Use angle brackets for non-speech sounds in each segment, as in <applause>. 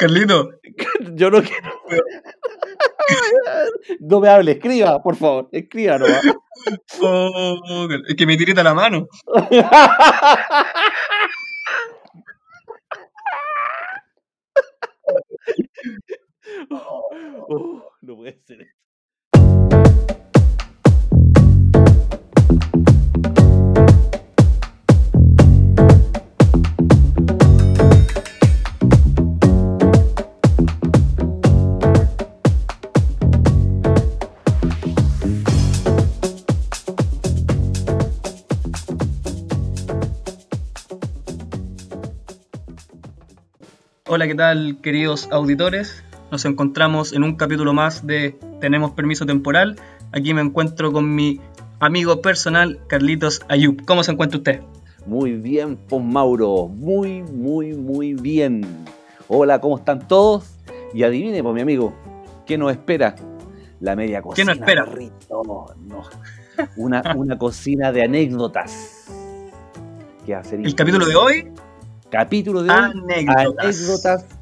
Carlito. <laughs> Yo no quiero. No me hable, escriba, por favor, escriba. Oh, <laughs> es que me tirita la mano. <laughs> Oh, no puede ser. Hola, ¿qué tal, queridos auditores? Nos encontramos en un capítulo más de Tenemos Permiso Temporal. Aquí me encuentro con mi amigo personal, Carlitos Ayub. ¿Cómo se encuentra usted? Muy bien, pues Mauro, muy, muy, muy bien. Hola, ¿cómo están todos? Y adivine, pues mi amigo, ¿qué nos espera? La media cocina. ¿Qué nos espera? no. Una, una cocina de anécdotas. ¿Qué hacer? El capítulo de hoy, Capítulo de anécdotas. anécdotas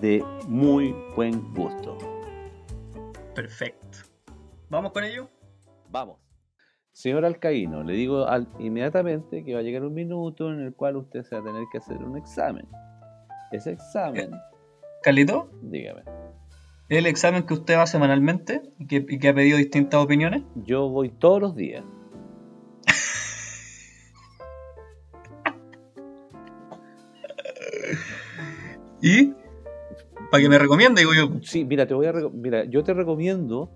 de muy buen gusto. Perfecto. ¿Vamos con ello? Vamos. Señor Alcaíno, le digo al- inmediatamente que va a llegar un minuto en el cual usted se va a tener que hacer un examen. Ese examen, Carlito, dígame, el examen que usted va semanalmente y que, y que ha pedido distintas opiniones. yo voy todos los días. ¿Y? Para que me recomiende, digo yo. Sí, mira, te voy a mira, yo te recomiendo,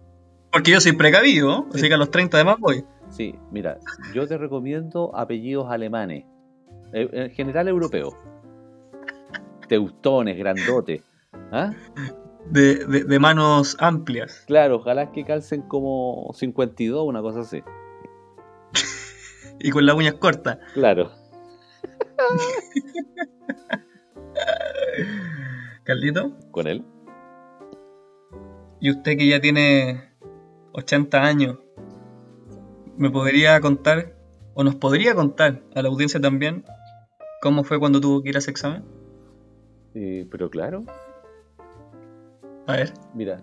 Porque yo soy precavido, así que a los 30 de más voy. sí, mira, yo te recomiendo apellidos alemanes, eh, en general europeos. Teutones, grandotes. ¿Ah? De, de- de manos amplias. Claro, ojalá que calcen como 52, una cosa así. <laughs> Y con las uñas cortas. Claro. <laughs> Carlito, Con él. y usted que ya tiene 80 años, ¿me podría contar, o nos podría contar a la audiencia también, cómo fue cuando tuvo que ir a ese examen? Eh, pero claro, A ver. mira,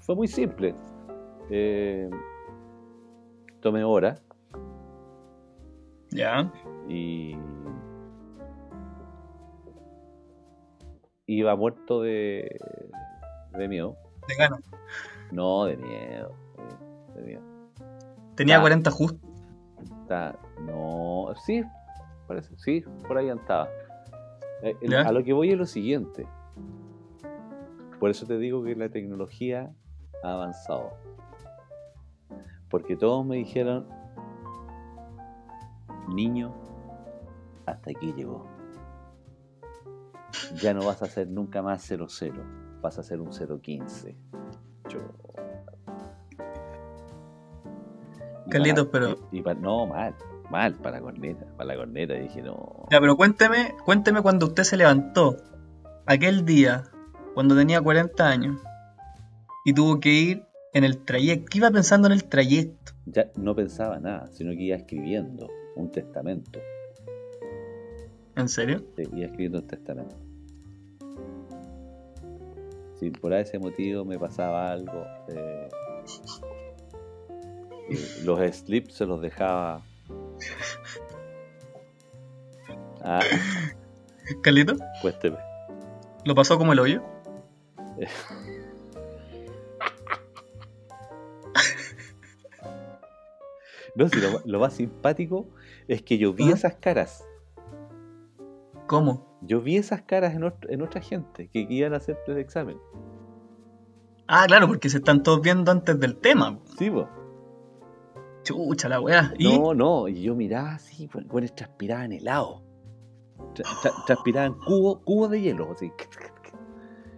fue muy simple. Eh, tomé hora Ya. y iba muerto de, de miedo. De ganas. No, de miedo. De, de miedo. Tenía Ah. 40 justo. Está- no, sí, parece, sí, por ahí andaba. Eh, el- a lo que voy es lo siguiente. Por eso te digo que la tecnología ha avanzado. Porque todos me dijeron, niño, hasta aquí llegó. Ya no vas a hacer nunca más 00, vas a hacer un 015. Yo... Carlitos, pero- y- y para- no, mal, mal para la corneta, para la corneta. Dije, no. Ya, pero cuénteme, cuénteme cuando usted se levantó aquel día, cuando tenía 40 años, y tuvo que ir en el trayecto. ¿Qué iba pensando en el trayecto? Ya no pensaba nada, sino que iba escribiendo un testamento. ¿En serio? Sí, iba escribiendo un testamento. Si por ese motivo me pasaba algo, eh, los slips se los dejaba. Ah, Carlito, cuésteme. ¿lo pasó como el hoyo? <laughs> No, si lo, lo más simpático es que yo vi ¿Ah? esas caras. ¿Cómo? Yo vi esas caras en, ot- en otra gente que iban a hacer el examen. Ah, claro, porque se están todos viendo antes del tema. Sí, po. Chucha la weá. ¿Y? No, no, y yo miraba así, pues, bueno, transpiraban helado. Tra- tra- <gasps> transpiraban cubos cubo de hielo, así.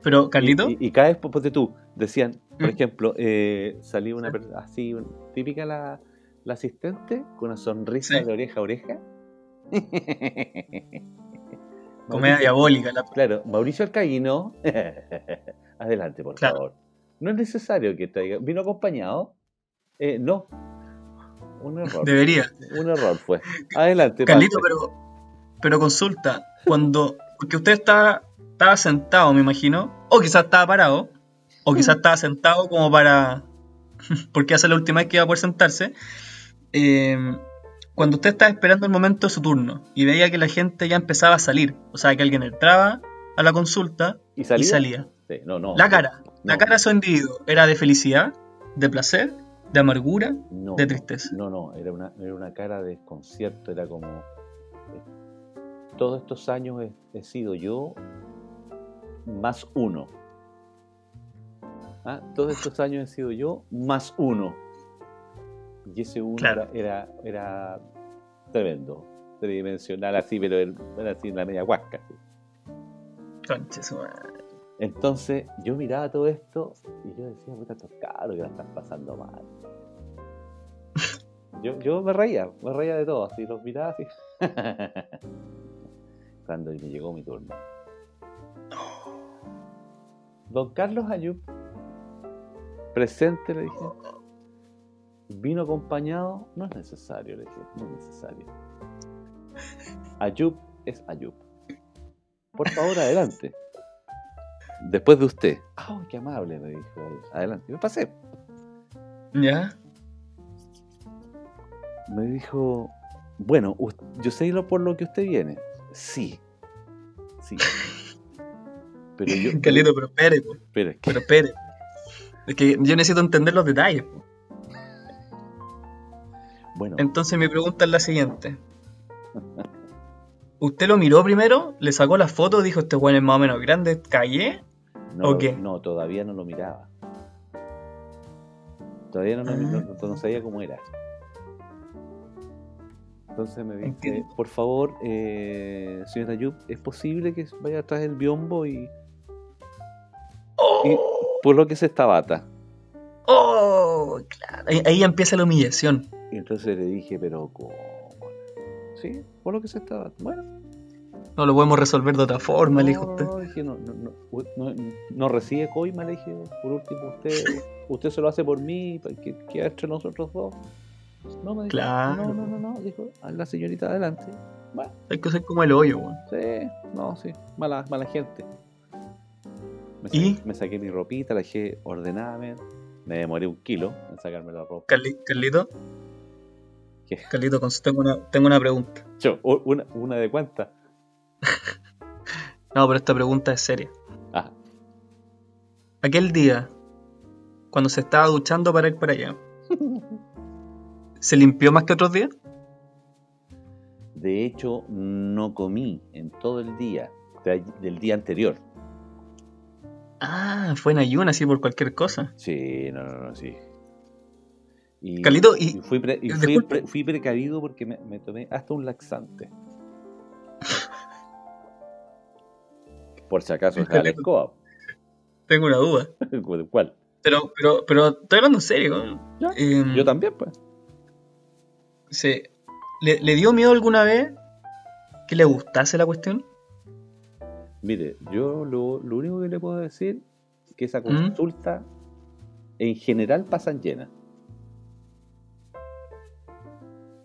Pero, Carlito, Y, y- y cada vez, pues, ponte tú, decían, por Mm. ejemplo, eh, salía una persona así, típica la, la asistente, con una sonrisa Sí. de oreja a oreja. <laughs> comedia diabólica. La... Claro, Mauricio Alcaíno. <laughs> Adelante, por Claro. favor. No es necesario que traiga. ¿Vino acompañado? Eh, no. Un error. Debería. Un error fue. Adelante, Carlito, pero, pero consulta, cuando, porque usted está estaba sentado, me imagino, o quizás estaba parado, o quizás estaba sentado como para... <laughs> porque hace la última vez que iba a poder sentarse. Eh, cuando usted estaba esperando el momento de su turno y veía que la gente ya empezaba a salir, o sea, que alguien entraba a la consulta ¿Y y salía? salía. Sí, no, no. La cara, la cara de su individuo, ¿era de felicidad, de placer, de amargura? De tristeza. No, no, era una, era una cara de desconcierto, era como... eh, Todos estos años he, he sido yo más uno. ¿Ah? Todos estos años he sido yo más uno. Y ese uno Claro. era, era, era tremendo, tridimensional así, pero era así en la media huasca. así. Su madre. Entonces yo miraba todo esto y yo decía, puta, estos cabros que la están pasando mal. <laughs> Yo, yo me reía, me reía de todo, así los miraba así. <laughs> Cuando me llegó mi turno. Don Carlos Ayub, presente, le dije. Vino acompañado, no es necesario, le dije, no es necesario. Ayub es Ayub. Por favor, adelante. Después de usted. ¡Ah, qué amable! Me dijo. Adelante. Me pasé. ¿Ya? Me dijo, bueno, yo sé lo por lo que usted viene. Sí. Sí. Pero yo. <laughs> Calito, pero espere, po, Pero es que- pero espere. Es que yo necesito entender los detalles. po. Bueno, Entonces mi pregunta es la siguiente. ¿Usted lo miró primero? ¿Le sacó la foto? ¿Dijo este weón es más o menos grande? ¿Callé? no, ¿o qué? no, todavía no lo miraba. Todavía no, no- Ah. no- no sabía cómo era. Entonces me dice, por favor, eh, señora Ayub, ¿es posible que vaya atrás del biombo y, y por lo que es esta bata? ¡Oh! Claro. Ahí, ahí empieza la humillación. Y entonces le dije, pero ¿cómo? Sí, por lo que es esta bata. Bueno, No lo podemos resolver de otra forma, le dijo no, usted. no, dije, no, no, no, no- no recibe coima, le dije, por último, usted, <laughs> usted se lo hace por mí, que quede entre nosotros dos. No, me dijo, Claro. no, no, no, no, dijo, a la señorita adelante. Bueno, Hay que ser como el hoyo, weón. sí, no, sí, mala, mala gente. Me, sa- ¿Y? me saqué mi ropita, la dejé ordenadamente. Me demoré un kilo en sacarme la ropa. Carli- Carlito, Carlito, tengo una, tengo una pregunta. Yo, una, una de cuántas. <laughs> No, pero esta pregunta es seria. Ah, Aquel día, cuando se estaba duchando para ir para allá, ¿se limpió más que otros días? de hecho, no comí en todo el día del día anterior. Ah, fue en ayuno, así por cualquier cosa. Sí, no, no, no, sí. Y, fui, pre- y fui, disculpe. pre- fui precavido porque me, me tomé hasta un laxante. <laughs> Por si acaso es la escoba. Tengo una duda. <laughs> ¿Cuál? Pero, pero, pero estoy hablando en serio. Em, Yo también, pues. ¿le, le dio miedo alguna vez que le gustase la cuestión? Mire, yo lo, lo único que le puedo decir es que esa ¿Mm? consulta en general pasan llenas.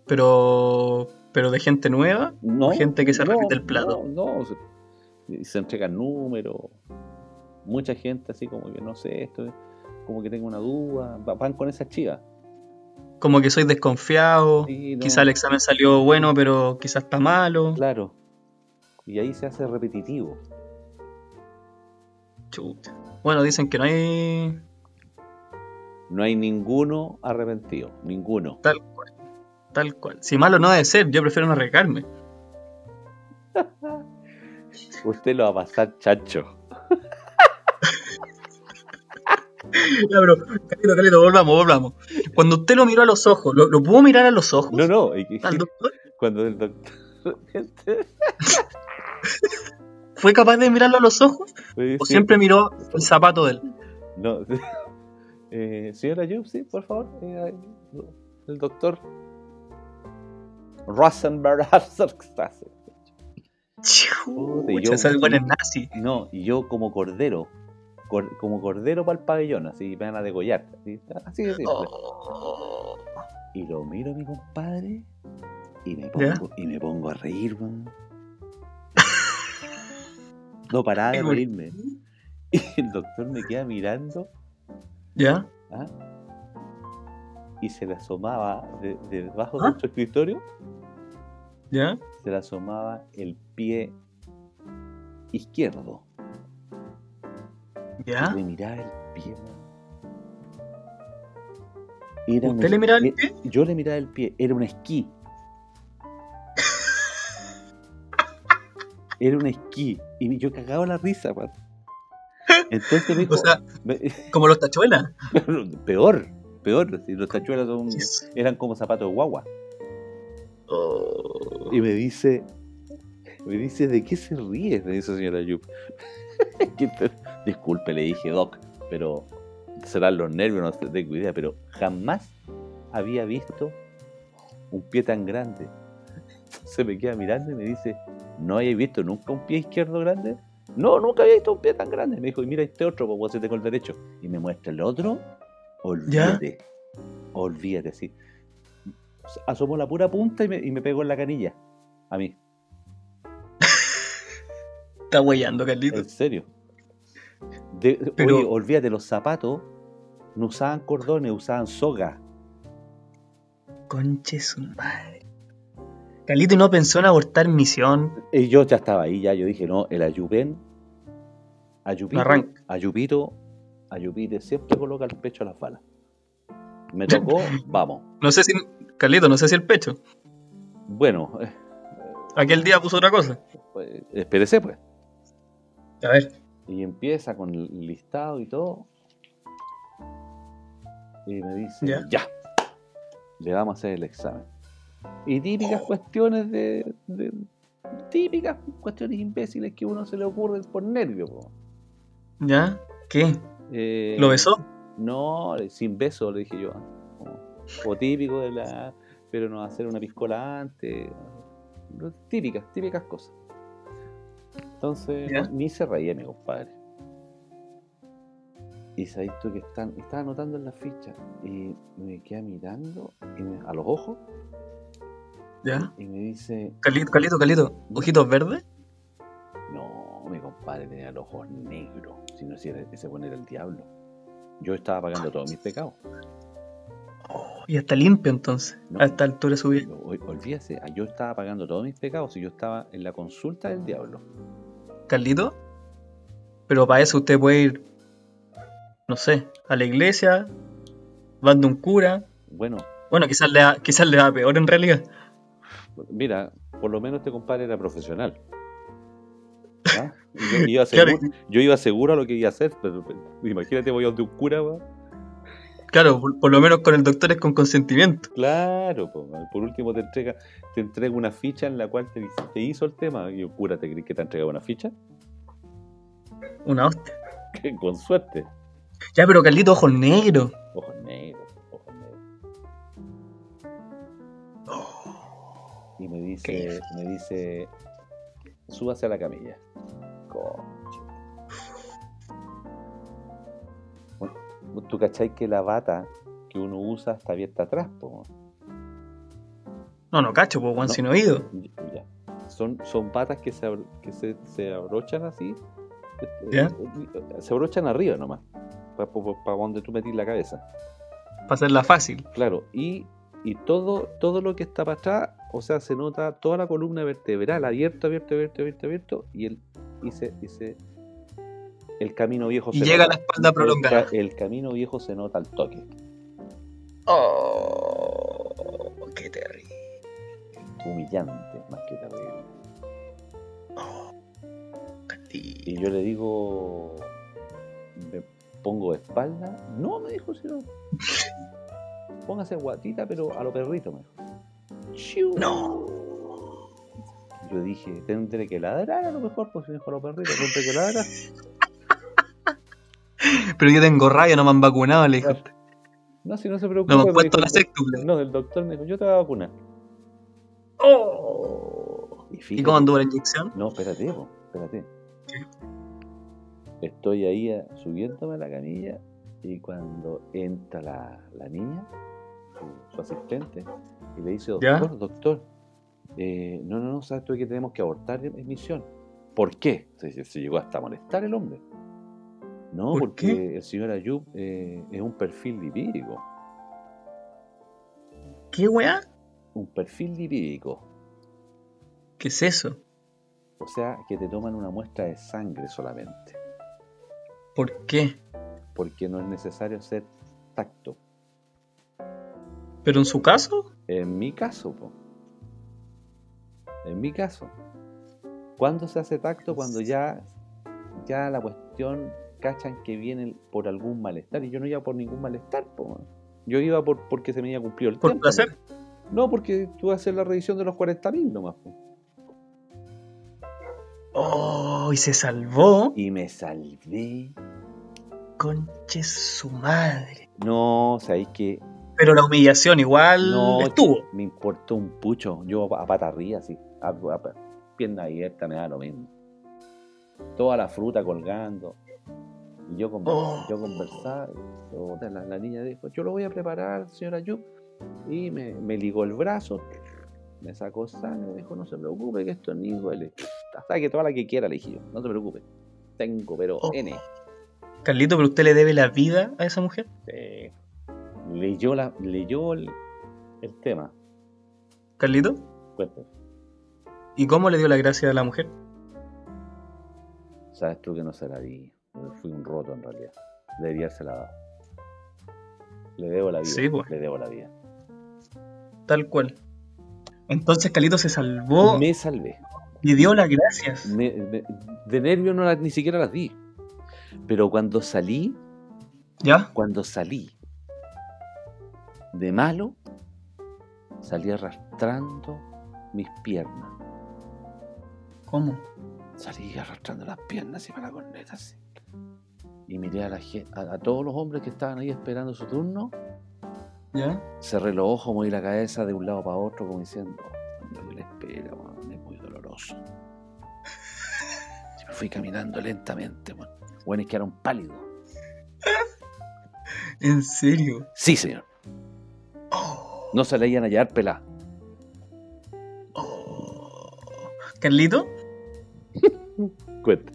Pero, pero de gente nueva. No, Gente que se no, repite el plato. No, no, se, entregan números. Mucha gente así como que no sé, esto como que tengo una duda. va- Van con esa chiva. Como que soy desconfiado. Sí, no, Quizá el examen salió bueno, pero quizás está malo. Claro. Y ahí se hace repetitivo. Chuta. Bueno, dicen que no hay No hay ninguno arrepentido. Ninguno. tal cual. Tal cual. Si malo no debe ser, yo prefiero no arriesgarme. Usted lo va a pasar chacho. <laughs> Ya, pero, Calito, Calito, volvamos, volvamos. Cuando usted lo miró a los ojos, ¿lo, lo pudo mirar a los ojos? No, no. ¿Al doctor? <laughs> Cuando el doctor. <laughs> ¿Fue capaz de mirarlo a los ojos? ¿O siempre miró el zapato de él? No. Eh, señora Yup, sí, por favor. eh, el doctor Rosenberg <laughs> yo- Chucha, ese weón es nazi. No, y yo como cordero. cor- como cordero para el pabellón, así me van a degollar. Así, así de. Oh. Y lo miro a mi compadre y me ¿Ya? pongo, y me pongo a reír, weón. No paraba de <laughs> reírme. <laughs> Y el doctor me queda mirando ¿Ya? ¿ah? y se le asomaba de, debajo de ¿Ah? nuestro escritorio, ¿Ya? se le asomaba el pie izquierdo. ¿Ya? Le miraba el pie. Era ¿Usted un- le miraba el pie? Yo le miraba el pie, era un esquí. Era un esquí. Y yo cagaba la risa, man. Entonces me <laughs> dijo, O sea, me- como los tachuelas. <laughs> peor, peor. Los tachuelas son- eran como zapatos de guagua. Oh. Y me dice, me dice, ¿de qué se ríe? Me dice señora Yup. <laughs> Disculpe, le dije, Doc, pero serán los nervios, no tengo idea, pero jamás había visto un pie tan grande. <laughs> Se me queda mirando y me dice, ¿no habéis visto nunca un pie izquierdo grande? No, nunca había visto un pie tan grande. Me dijo, y mira este otro, pues vos tengo el derecho. Y me muestra el otro, olvídate, olvídate, así. Asomó la pura punta y me, y me pegó en la canilla. A mí, <laughs> Está huellando, Carlito. en serio. De- Pero- Oye, olvídate, los zapatos no usaban cordones, usaban soga. Conche su madre. Carlito no pensó en abortar misión. Y yo ya estaba ahí, ya yo dije, no, el Ayuben, Ayupito, arranca. Ayupito, Ayupite siempre coloca el pecho a las balas. Me tocó, <laughs> vamos. No sé si. Carlito, no sé si el pecho. Bueno, eh, Aquel día puso otra cosa. pues, espérese pues. A ver. Y empieza con el listado y todo. Y me dice, Ya. ya, le vamos a hacer el examen. Y típicas cuestiones de, de- Típicas cuestiones imbéciles que a uno se le ocurren por nervio. po. ¿Ya? ¿Qué? Eh, ¿Lo besó? No, sin beso, le dije yo. O típico de la. Pero no hacer una piscola antes. Típicas, típicas cosas. Entonces, no- ni se reía mi compadre. Y sabéis tú que están, estaba anotando en la ficha y me queda mirando y me- a los ojos ¿Ya? y me dice: Carlito, Carlito, Carlito. ¿Ojitos verdes? No, mi compadre tenía los ojos negros. Si no, si ese bueno era el diablo. Yo estaba pagando todos mis pecados. Y está limpio entonces. No. A esta altura de su vida. No, ol- Olvídese, yo estaba pagando todos mis pecados y yo estaba en la consulta del diablo. Carlito. Pero para eso usted puede ir, no sé, a la iglesia, van de un cura. Bueno, Bueno, quizás le, quizás le da peor en realidad. mira, por lo menos este compadre era profesional. <laughs> ¿Ah? Yo, iba seguro, yo iba seguro a lo que iba a hacer, pero, pero imagínate, voy a donde un cura, va. Claro, por, por lo menos con el doctor es con consentimiento. Claro, po, por último te entrega, te entrega una ficha en la cual te, dice- te hizo el tema. Y yo, cura, ¿te crees que te ha entregado una ficha? Una hostia. <laughs> Con suerte. Ya, pero Carlito, ojos negros. Ojos negros, ojos negros. Y me dice, me dice, súbase a la camilla. Conche. Tú cachai que la bata que uno usa está abierta atrás, po. No, no cacho, pues, Juan No. sin oído. Ya. Son, son batas que se, que se, se abrochan así. este, Ya. Se abrochan arriba nomás. Para donde tú metís la cabeza. Para hacerla fácil. Claro, y, y todo, todo lo que está para atrás, o sea, se nota toda la columna vertebral, abierto, abierto, abierto, abierto, abierto, y el, y se, y se- el camino viejo Y se llega nota. la espalda prolongada. El, ca- el camino viejo se nota al toque. Oh, qué terrible. Humillante, más que terrible. Carlito. Y yo le digo, ¿me pongo de espalda? No, me dijo, si no. Póngase guatita, pero a lo perrito, me dijo. Chiu. No. Yo dije, tendré que ladrar a lo mejor, pues me dijo a los perritos, tendré que ladrar. Pero yo tengo rabia, no me han vacunado, le dijo. No, si no se preocupe. No me han puesto dijo la séctupla. No, el doctor me dijo, yo te voy a vacunar. Oh. Y, ¿Y fíjate- cómo anduvo la inyección? No, espérate, po, espérate. Estoy ahí eh, subiéndome a la camilla y cuando entra la, la niña, su, su asistente, y le dice, ¿Ya? doctor, doctor, eh, no, no, no, sabes tú que tenemos que abortar en misión. ¿Por qué? Se, se llegó hasta molestar el hombre. No, ¿Por porque qué? el señor Ayub eh, es un perfil lipídico. ¿Qué weá? Un perfil lipídico. ¿Qué es eso? O sea, que te toman una muestra de sangre solamente. ¿Por qué? Porque no es necesario hacer tacto. ¿Pero en su caso? En mi caso, po. En mi caso. ¿Cuándo se hace tacto? Cuando ya, ya la cuestión cachan que viene por algún malestar. Y yo no iba por ningún malestar, po. Yo iba por, porque se me había cumplido el ¿Por tiempo. placer? No, porque tú vas a hacer la revisión de los 40.000 nomás. po. Oh, y se salvó. Y me salvé. Conche su madre. No, sabéis que Pero la humillación igual no estuvo. me importó un pucho. Yo a pata arriba, así. A, a- pierna abierta me da lo mismo. Toda la fruta colgando. Y yo, con- Oh. yo conversaba. y, la, la niña dijo: Yo lo voy a preparar, señora Yu. Y me, me ligó el brazo. Me sacó sangre. Me dijo: No se preocupe, que esto ni duele. Saque toda la que quiera, le dije yo. No se preocupe. Tengo, pero Oh. N. Carlito, ¿pero usted le debe la vida a esa mujer? Eh, leyó, la, leyó el, el tema. Carlito. Cuéntame. ¿Y cómo le dio la gracia a la mujer? Sabes tú que no se la di. Fui un roto en realidad. Debería haberse la dado. Le debo la vida. Sí, pues. Le debo la vida. Tal cual. Entonces Carlito se salvó Me salvé. y dio las gracias. Me- me- de nervio no las- ni siquiera las di. Pero cuando salí, ¿Ya? cuando salí de malo, salí arrastrando mis piernas. ¿Cómo? Salí arrastrando las piernas y para la corneta así. Y miré a, la, gen- a, a todos los hombres que estaban ahí esperando su turno. ¿Ya? Cerré los ojos, moví la cabeza de un lado para otro, como diciendo, la espera, es muy doloroso. Y me fui caminando lentamente, weón. Bueno, es que eran pálidos. ¿En serio? Sí, señor. Oh, No se le iban a hallar pelá. oh. Carlito, <laughs> Cuenta.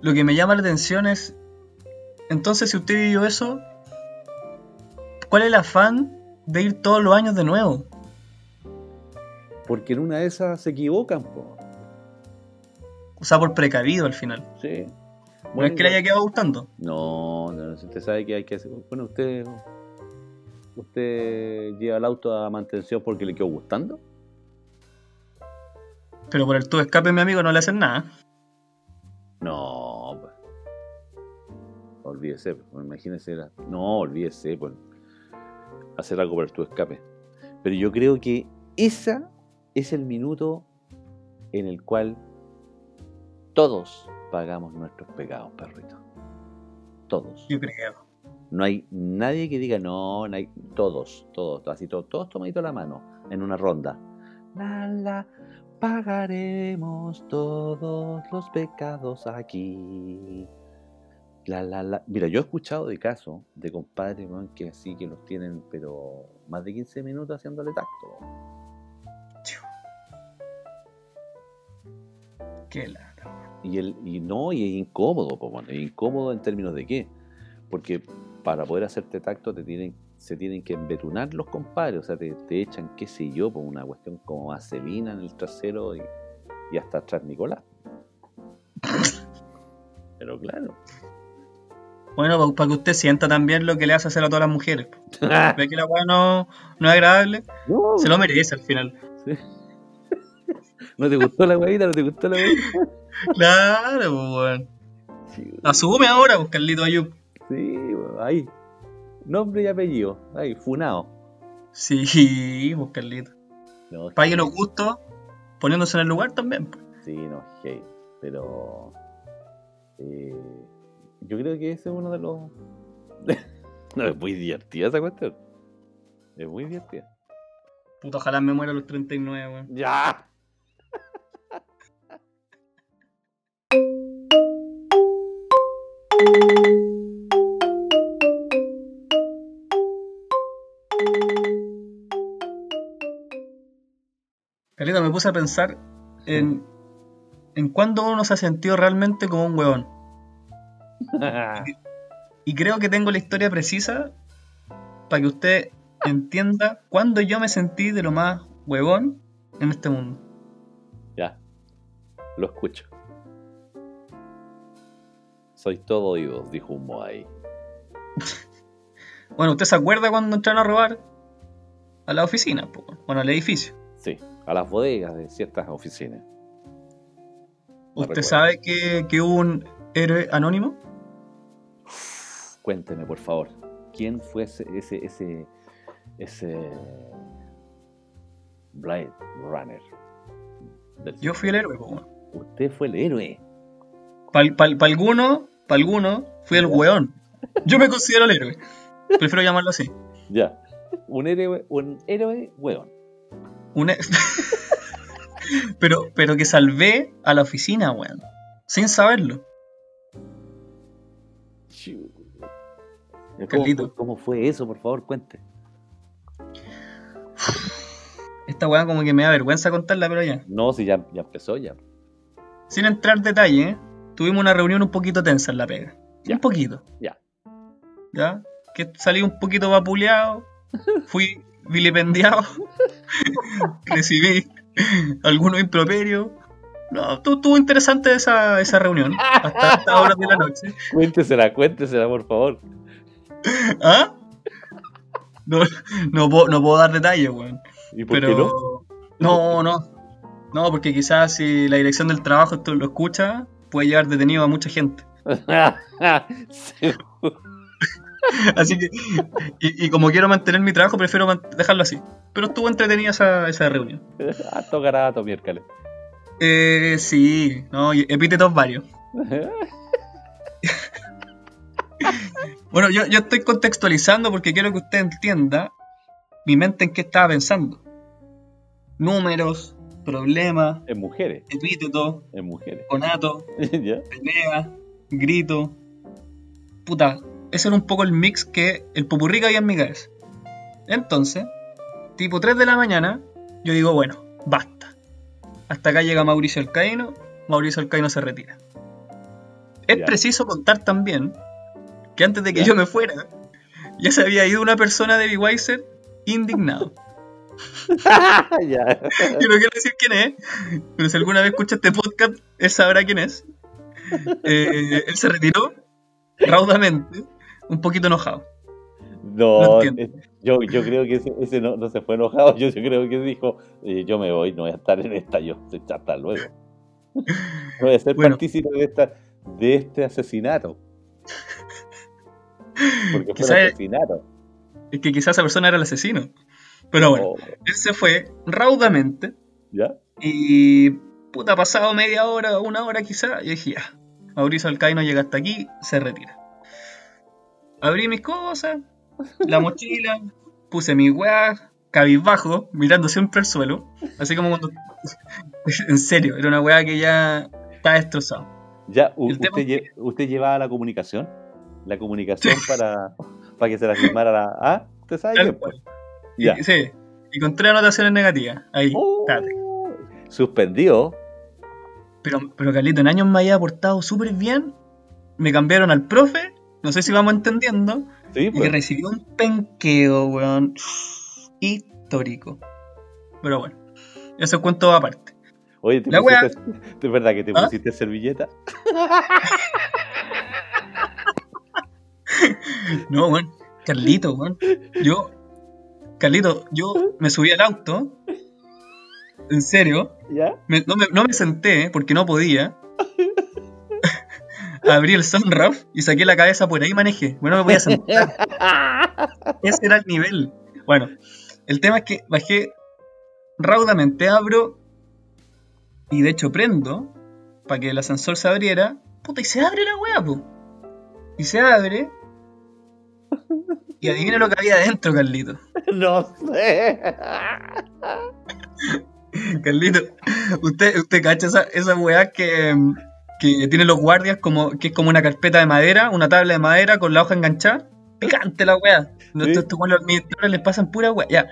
Lo que me llama la atención es, entonces si usted vivió eso, ¿cuál es el afán de ir todos los años de nuevo? Porque en una de esas se equivocan, po. O sea, por precavido al final. Sí. No es que le haya quedado gustando. No, no, si usted sabe que hay que hacer. Bueno, usted. ¿Usted lleva el auto a mantención porque le quedó gustando? Pero por el tubo de escape, mi amigo, no le hacen nada. Olvídese, pues, imagínese. la- No, olvídese, pues. Hacer algo para tu escape. Pero yo creo que esa es el minuto en el cual todos pagamos nuestros pecados, perrito. Todos. Yo creo. No hay nadie que diga no, no hay, todos, todos, así todos, todos tomaditos la mano en una ronda. La, la, pagaremos todos los pecados aquí. La, la, la. Mira, yo he escuchado de casos de compadres que así que los tienen, pero más de 15 minutos haciéndole tacto. Qué. Y, el, y no, y es incómodo, po, es incómodo en términos de qué. Porque para poder hacerte tacto te tienen, se tienen que embetunar los compadres, o sea, te, te echan, qué sé yo, por una cuestión como vaselina en el trasero y, y hasta atrás Nicolás. <laughs> Pero claro. Bueno, para que usted sienta también lo que le hace hacer a todas las mujeres. <laughs> ¿Ve que la weá no, no es agradable? No, Se lo merece al final. sí. <laughs> ¿No te gustó la huevita? ¿No te gustó la huevita? <laughs> Claro, pues, weón. Sí, Asume ahora, pues, Carlito Ayub. sí, ahí. Nombre y apellido. Ahí, funado. Sí, pues, Carlito. No, Pague los gustos poniéndose en el lugar también. pues. Sí, no, hey, pero eh, yo creo que ese es uno de los... <laughs> no, es muy divertida esa cuestión. Es muy divertida. Puta, ojalá me muera a los 39, weón. ¡Ya! Carlito, me puse a pensar en en cuándo uno se ha sentido realmente como un huevón. <laughs> Y creo que tengo la historia precisa para que usted entienda cuándo yo me sentí de lo más huevón en este mundo. ya. Lo escucho. Soy todo oídos, dijo un Moai. <laughs> Bueno, ¿usted se acuerda cuando entraron a robar a la oficina? Bueno, al edificio. Sí, a las bodegas de ciertas oficinas. No ¿Usted recuerdo. sabe que, que hubo un héroe anónimo? Cuénteme, por favor. ¿Quién fue ese, ese, ese, ese Blade Runner? Yo fui el héroe. po. Usted fue el héroe. Para algunos, para algunos, fui el weón. Yo me considero el héroe. Prefiero llamarlo así. Ya. Un héroe, un héroe hueón. Un he- <laughs> pero, pero que salvé a la oficina, weón. Sin saberlo. ¿Cómo cómo fue eso? Por favor, cuente. Esta weá como que me da vergüenza contarla, pero ya. No, si ya, ya empezó ya. Sin entrar en detalle, tuvimos una reunión un poquito tensa en la pega. Ya. Un poquito. Ya. ¿Ya? Que salí un poquito vapuleado, <laughs> fui vilipendiado, <laughs> recibí algunos improperios. No, tu- estuvo interesante esa, esa reunión, hasta estas horas de la noche. Cuéntesela, cuéntesela, por favor. ¿Ah? No, no, puedo, no puedo dar detalles, weón. ¿Y por Pero. qué no? No, no. No, porque quizás si la dirección del trabajo esto lo escucha, puede llevar detenido a mucha gente. <laughs> Así que, y, y como quiero mantener mi trabajo, prefiero dejarlo así. Pero estuvo entretenida esa, esa reunión. <laughs> Harto garato, miércoles. Eh, sí, no, epítetos varios. <laughs> Bueno, yo, yo estoy contextualizando porque quiero que usted entienda mi mente en qué estaba pensando. Números, problemas, En mujeres, epítetos, en mujeres. conato, <laughs> ¿Ya? pelea, grito. Puta, ese era un poco el mix que el popurrí que había en mi cabeza. Entonces, tipo 3 de la mañana, yo digo, bueno, basta. Hasta acá llega Mauricio Alcaíno, Mauricio Alcaíno se retira. Es Ya. preciso contar también que antes de que Ya. yo me fuera, ya se había ido una persona de Weiser indignado. <laughs> ya. <laughs> Yo no quiero decir quién es, pero si alguna vez escucha este podcast, él sabrá quién es. Eh, él se retiró raudamente, un poquito enojado. No, eh, yo, yo creo que ese, ese no, no se fue enojado. Yo, yo creo que dijo: eh, Yo me voy, no voy a estar en esta. Yo, hasta luego. No voy a ser Bueno. partícipe de, esta, de este asesinato. Porque fue Quizá un es- que quizás esa persona era el asesino. Pero bueno, Oh, él se fue raudamente ¿Ya? y puta, pasado media hora, una hora quizá, y dije, ya, Mauricio Alcaíno llega hasta aquí, se retira. Abrí mis cosas, la <laughs> mochila, puse mi weá, cabizbajo, mirando siempre al suelo, así como cuando... <laughs> en serio, era una weá que ya estaba destrozado. ¿Ya? Usted, lle- ¿Usted llevaba la comunicación? La comunicación para, para que se la firmara la. ¿Ah? ¿Usted sabe cual. Ya. Y, sí, y con tres anotaciones negativas, ahí, Oh, suspendido. Pero, pero Carlito, en años me había portado súper bien. Me cambiaron al profe. No sé si vamos entendiendo. Sí, Y pues. recibió un penqueo, weón. Histórico. Pero bueno. Eso cuento aparte. Oye, ¿te La pusiste, ¿es verdad que te ¿Ah? pusiste servilleta? <laughs> <laughs> No, weón. Carlito, weón. Yo. Carlito, yo me subí al auto. En serio. ¿Ya? Me- no, me, no me senté porque no podía. <laughs> Abrí el sunroof y saqué la cabeza por ahí y manejé. Bueno, me podía sentar. <laughs> Ese era el nivel. Bueno, el tema es que bajé raudamente, abro y de hecho prendo para que el ascensor se abriera. Puta, y se abre la weá, po. Y se abre. Y adivina lo que había adentro, Carlito. <laughs> No sé. <laughs> Carlito, usted, usted cacha esa, esa weá que, mm, que tiene los guardias como que es como una carpeta de madera, una tabla de madera con la hoja enganchada. Picante la weá. No, Sí. Los administradores les pasan pura weá. Ya.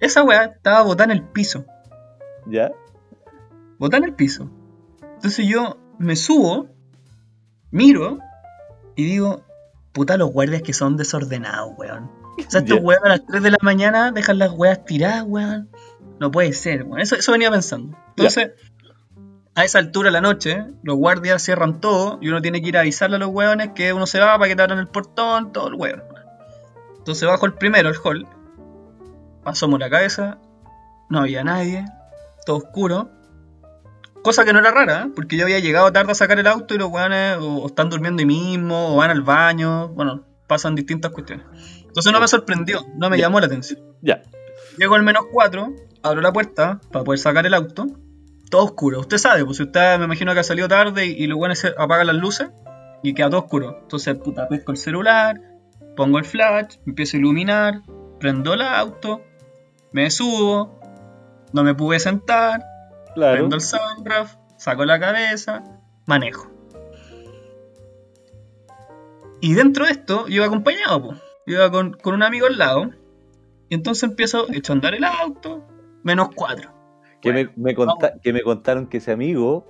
Esa weá estaba botada en el piso. ¿Ya? Botada en el piso. Entonces yo me subo, miro y digo, puta los guardias que son desordenados, weón. O sea, estos weón a las 3 de la mañana dejan las weas tiradas, weón. No puede ser, weón. Eso, eso venía pensando. Entonces, a esa altura de la noche, los guardias cierran todo y uno tiene que ir a avisarle a los weones que uno se va para que te abran el portón, todo el weón. Entonces bajo el primero, el hall. Asomo la cabeza, no había nadie, todo oscuro. Cosa que no era rara, ¿eh? porque yo había llegado tarde a sacar el auto y los weones o, o están durmiendo ahí mismo, o van al baño, bueno, pasan distintas cuestiones. Entonces no me sorprendió, no me Ya. llamó la atención. Ya. Llego al menos 4, abro la puerta para poder sacar el auto, todo oscuro. Usted sabe, pues si usted me imagino que ha salido tarde y, y los weones apagan las luces y queda todo oscuro. Entonces, puta, pesco el celular, pongo el flash, empiezo a iluminar, prendo el auto, me subo, no me pude sentar, Claro. prendo el sunroof, saco la cabeza, manejo. Y dentro de esto, yo iba acompañado, po. iba con, con un amigo al lado, y entonces empiezo, a andar el auto, menos 4. Que, Bueno, me, me conta- que me contaron que ese amigo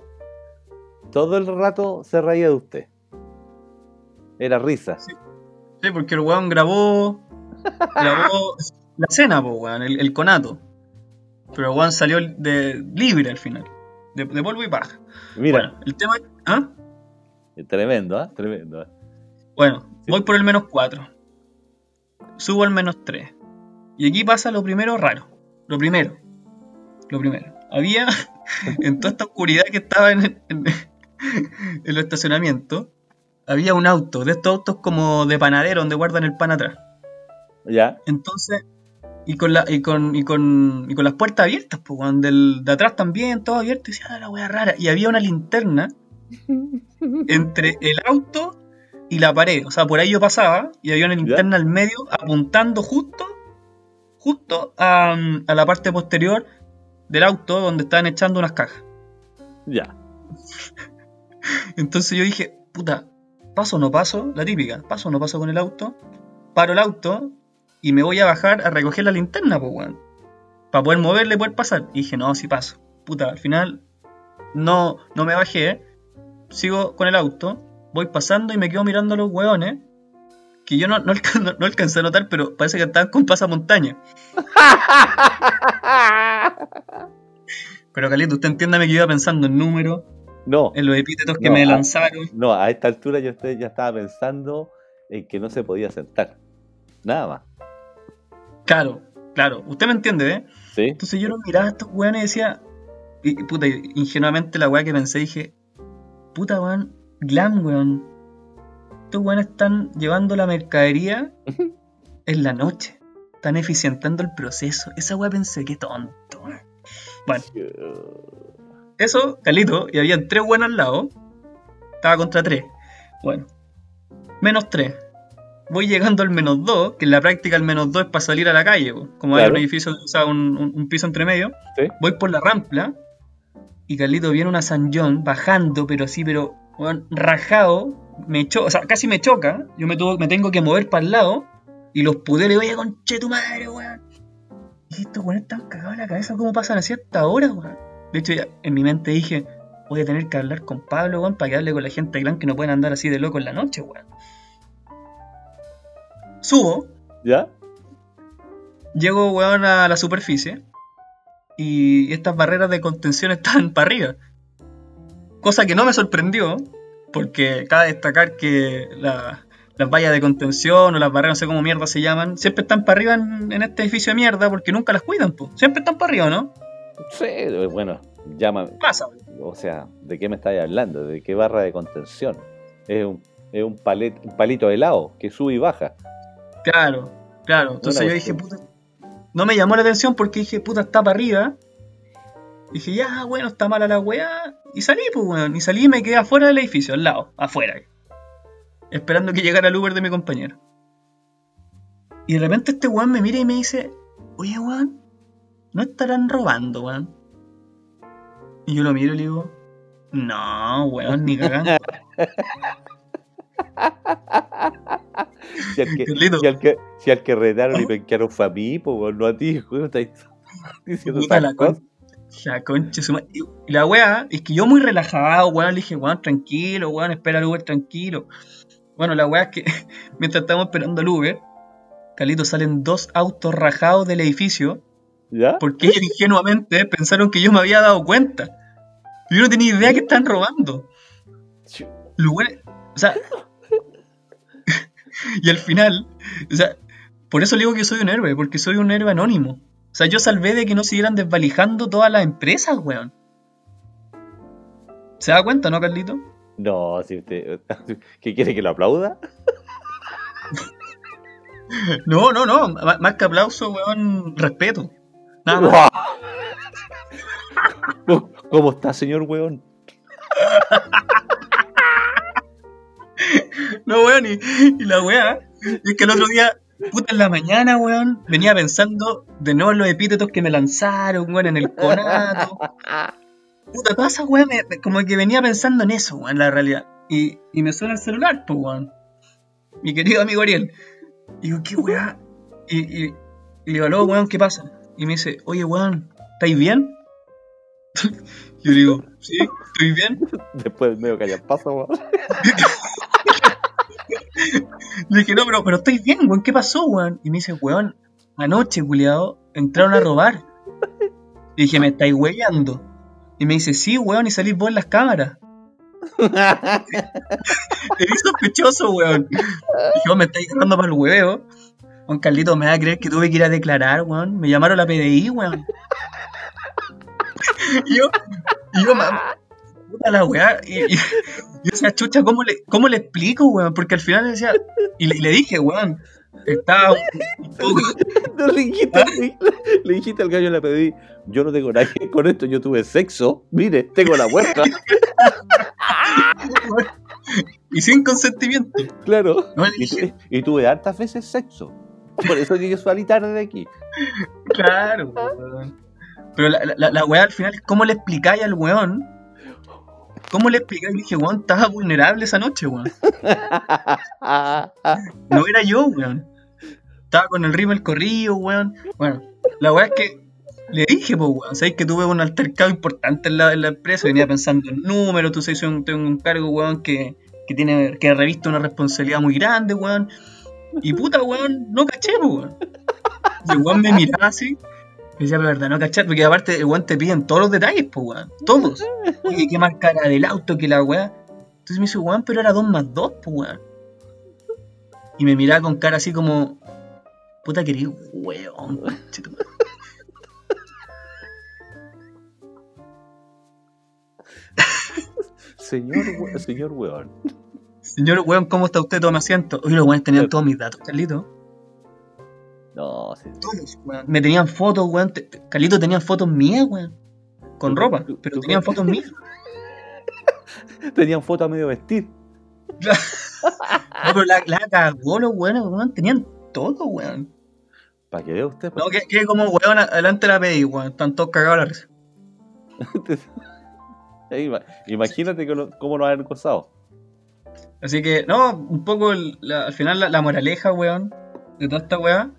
todo el rato se reía de usted. Era risa. Sí, porque el weón grabó, grabó <laughs> la cena, po, weón, el, el conato. Pero weón salió de, libre al final, de, de polvo y paja. Mira, Bueno, el tema... ¿ah? tremendo, ¿ah? Tremendo. ¿ah? Bueno, Sí. voy por el menos 4. Subo al menos 3. Y aquí pasa lo primero raro. Lo primero. Lo primero. Había, <laughs> en toda esta oscuridad que estaba en, en, <laughs> en el estacionamiento, había un auto, de estos autos como de panadero donde guardan el pan atrás. Ya. Entonces, y con, la, y con, y con, y con las puertas abiertas, pues, weón, del, de atrás también, todo abierto, y decía, "Ah, la wea rara. Y había una linterna <laughs> entre el auto y la pared. O sea, por ahí yo pasaba y había una linterna al medio apuntando justo, justo a, a la parte posterior del auto donde estaban echando unas cajas. Ya. Entonces yo dije, puta, paso o no paso, la típica, paso o no paso con el auto, paro el auto y me voy a bajar a recoger la linterna, pues, weón. Para poder moverle y poder pasar. Y dije, no, sí paso. Puta, al final no, no me bajé, sigo con el auto, voy pasando y me quedo mirando a los weones, que yo no, no, <laughs> no- no alcancé a notar, pero parece que estaban con pasamontaña. <laughs> Pero Calito, usted entiéndame que yo iba pensando en números, No, en los epítetos que me lanzaron. no, a esta altura yo estoy- ya estaba pensando en que no se podía sentar. Nada más. Claro, claro, usted me entiende, ¿eh? ¿Sí? Entonces yo los miraba a estos weones y decía, y, puta, ingenuamente la weá que pensé, dije, puta weón, glam weón. Estos weones están llevando la mercadería en la noche. Están eficientando el proceso. Esa weá pensé, qué tonto. weón. Bueno, eso, Calito, y habían tres buenos al lado. Estaba contra tres. Bueno, menos tres. Voy llegando al menos dos, que en la práctica el menos dos es para salir a la calle. po. Como hay Claro. un edificio, o sea, un, un- un piso entre medio. Sí. Voy por la rampla y Carlito viene una San John bajando, pero sí, pero weón, rajado. Me cho o sea, casi me choca. Yo me, tuvo, me tengo que mover para el lado y los pude le oye, conche tu madre, weón. Y estos weones están cagados en la cabeza, ¿cómo pasan a cierta hora, weón? De hecho, ya en mi mente dije, voy a tener que hablar con Pablo, weón, para que hable con la gente clan que no pueden andar así de loco en la noche, weón. Subo, ¿Ya? llego, weón, a la superficie y estas barreras de contención estaban <laughs> para arriba. Cosa que no me sorprendió, porque cabe destacar que la- las vallas de contención o las barreras, no sé cómo mierda se llaman, siempre están para arriba en, en este edificio de mierda porque nunca las cuidan, po. Siempre están para arriba, ¿no? Sí, bueno, llama. Pasa. O sea, ¿de qué me estáis hablando? ¿De qué barra de contención? Es un, es un, palet, un palito de helado que sube y baja. Claro, claro. Entonces yo dije, puta. No me llamó la atención porque dije, puta, está para arriba. Dije, ya, bueno, está mala la weá. Y salí, pues, weón. Y salí y me quedé afuera del edificio, al lado, afuera. Esperando que llegara el Uber de mi compañero. Y de repente este weón me mira y me dice, oye, weón, ¿no estarán robando, weón? Y yo lo miro y le digo, no, weón, ni cagando. <laughs> Si al que, si al que, si al que retaron y penquearon fue a mí, pues no a ti, <laughs> güey, estáis diciendo Puta la con-. Ya, concha. Y la weá, es que yo muy relajado, weón, le dije, weón, tranquilo, weón, espera el Uber tranquilo. Bueno, la weá es que <laughs> mientras estamos esperando el Uber, Calito, salen dos autos rajados del edificio ¿Ya? porque ellos ingenuamente pensaron que yo me había dado cuenta. Yo no tenía idea que estaban robando. Bueno- o sea, y al final, o sea, por eso le digo que soy un héroe, porque soy un héroe anónimo. O sea, yo salvé de que no siguieran desvalijando todas las empresas, weón. ¿Se da cuenta, no, Carlito? No, si usted. <laughs> ¿Qué quiere que lo aplauda? No, no, no. Más que aplauso, weón, respeto. Nada más. ¿Cómo- <laughs> ¿Cómo está, señor weón? <laughs> No, weón, y, y la weá, es que el otro día, puta en la mañana, weón, venía pensando de nuevo en los epítetos que me lanzaron, weón, en el conato. Puta, toda esa weá, me- me- como que venía pensando en eso, weón, la realidad. Y, y me suena el celular, pues, weón. Mi querido amigo Ariel. Y digo, ¿qué weá? Y, y, y le digo, "Aló, weón, ¿qué pasa? Y me dice, oye, weón, ¿estáis bien? <laughs> Yo le digo, sí, estoy bien. Después medio paso, weón. <laughs> Le dije, no, pero, pero estoy bien, weón, ¿qué pasó, weón? Y me dice, weón, anoche, culiado, entraron a <laughs> robar. Y dije, me estáis weyando. Y me dice, sí, weón, y salís vos en las cámaras. <laughs> Eres sospechoso, weón. Y dije, "Oh, me estáis dando para el hueveo. Juan Carlito, me va a creer que tuve que ir a declarar, weón. Me llamaron la PDI, weón. <laughs> y yo, y yo, ma- puta la weá. Y, y- yo decía, chucha, ¿cómo le, ¿cómo le explico, weón? Porque al final decía, y le, y le dije, weón, estaba un, poco. <laughs> No, le, dijiste, le, le dijiste al gallo le pedí, yo no tengo nada que con esto, yo tuve sexo, mire, tengo la muestra, <laughs> y sin consentimiento. claro. No Y, y tuve hartas veces sexo. Por eso que yo salí tarde de aquí. claro, weón. Pero la, la, la weá al final es cómo le explicáis al weón. ¿Cómo le explicáis? Y dije, weón, estaba vulnerable esa noche, weón. <laughs> No era yo, weón. Estaba con el ritmo el corrido, weón. Bueno, la weá es que le dije, pues, weón. Sabéis que tuve un altercado importante en la, en la empresa. Venía pensando en números. Tú sabes, un, tengo un cargo, weón, que, que tiene que reviste una responsabilidad muy grande, weón. Y puta, weón, no caché, weón. Y el weón me miraba así. Y decía, la verdad, no caché. Porque aparte, el weón te piden todos los detalles, pues, weón. Todos. Oye, qué marca era del auto, que la weá. Entonces me dice, weón, pero era 2 más 2, pues, weón. Y me miraba con cara así como, puta querido, weón. conchetumare". <laughs> Señor, señor weón. Señor, weón, ¿cómo está usted? Toma asiento. Oye, los weones tenían todos mis datos, Carlito. No, sí. Todos, weón. Me tenían fotos, weón. Carlito tenían fotos mías, weón. Con ropa, tú- pero tú- tenían fotos mías. <laughs> <laughs> Tenían foto a medio vestir. No, pero la, la cagó los weones, weón. Tenían todo, weón. Para que vea usted. pues. No, que, que como weón adelante la PDI, weón. Están todos cagados la risa. <laughs> Imagínate lo- cómo nos han acosado. Así que, no, un poco el- la- al final la, la moraleja, weón, de toda esta weá.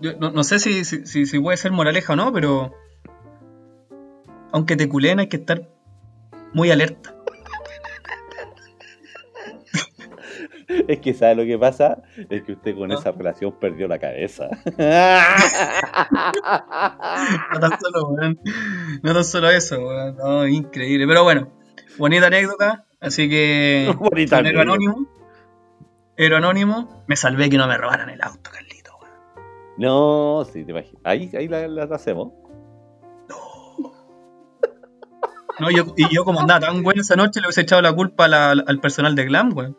Yo no, no sé si, si, si, puede ser moraleja o no, pero. Aunque te culen, hay que estar muy alerta. <laughs> Es que sabe lo que pasa, es que usted con esa relación perdió la cabeza. <laughs> No tan solo, weón. No tan solo eso, weón. No, increíble. Pero bueno, bonita anécdota. Así que. <laughs> Bonita héroe anónimo. Héroe anónimo. Me salvé que no me robaran el auto, weón. No, sí, te imaginas. Ahí, ahí la, la hacemos. No, yo, y yo como andaba tan bueno esa noche, le hubiese echado la culpa a la- al personal de Glam, weón.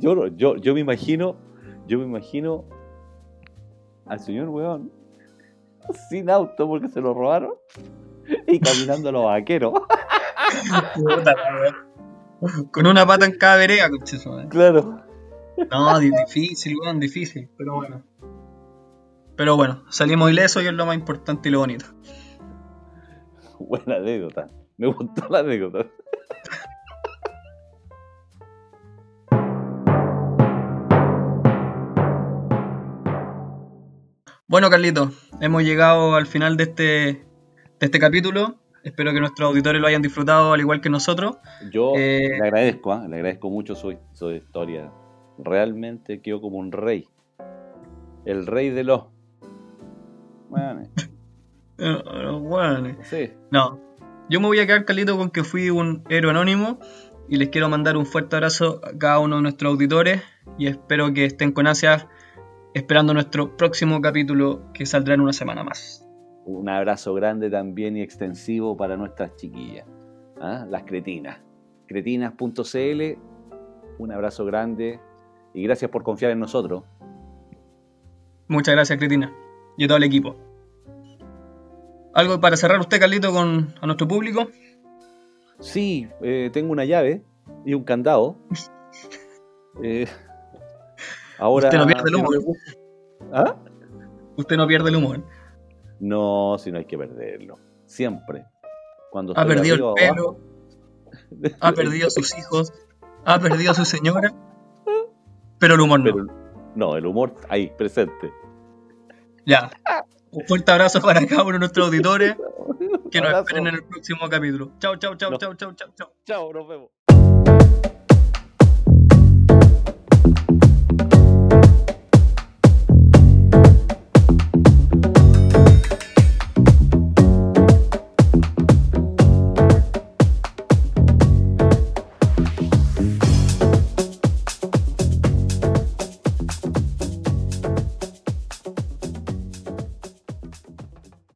Yo, no- yo, yo me imagino, yo me imagino al señor weón sin auto porque se lo robaron y caminando a los vaqueros. Con una pata en cada vereda. Claro. No, di- difícil, weón, difícil. Pero bueno. Pero bueno, salimos ilesos y es lo más importante y lo bonito. <laughs> Buena anécdota. Me gustó la anécdota. <laughs> Bueno, Carlito, hemos llegado al final de este, de este capítulo. Espero que nuestros auditores lo hayan disfrutado al igual que nosotros. Yo Eh, le agradezco, ¿ah? le agradezco mucho su, su historia. Realmente quedó como un rey. El rey de los. Bueno, <laughs> bueno, sí. no, yo me voy a quedar, Carlito, con que fui un héroe anónimo y les quiero mandar un fuerte abrazo a cada uno de nuestros auditores y espero que estén con ansias esperando nuestro próximo capítulo que saldrá en una semana más. Un abrazo grande también y extensivo para nuestras chiquillas, ¿ah? las cretinas. Cretinas.cl, un abrazo grande y gracias por confiar en nosotros. Muchas gracias, Cristina, y a todo el equipo. ¿Algo para cerrar usted, Carlito, con a nuestro público? Sí, eh, tengo una llave y un candado. <laughs> Eh, ahora. Usted no pierde el humor. ¿Ah? Usted no pierde el humor. No, si no hay que perderlo. Siempre. Cuando Ha perdido el abajo- pelo, ha perdido a sus hijos, ha perdido a su señora, pero el humor no. Pero, no, el humor ahí, presente. Ya. Un fuerte abrazo para cada uno de nuestros auditores que nos esperen en el próximo capítulo. Chao, chao, chao, chao, chao, chao. Chao, nos vemos.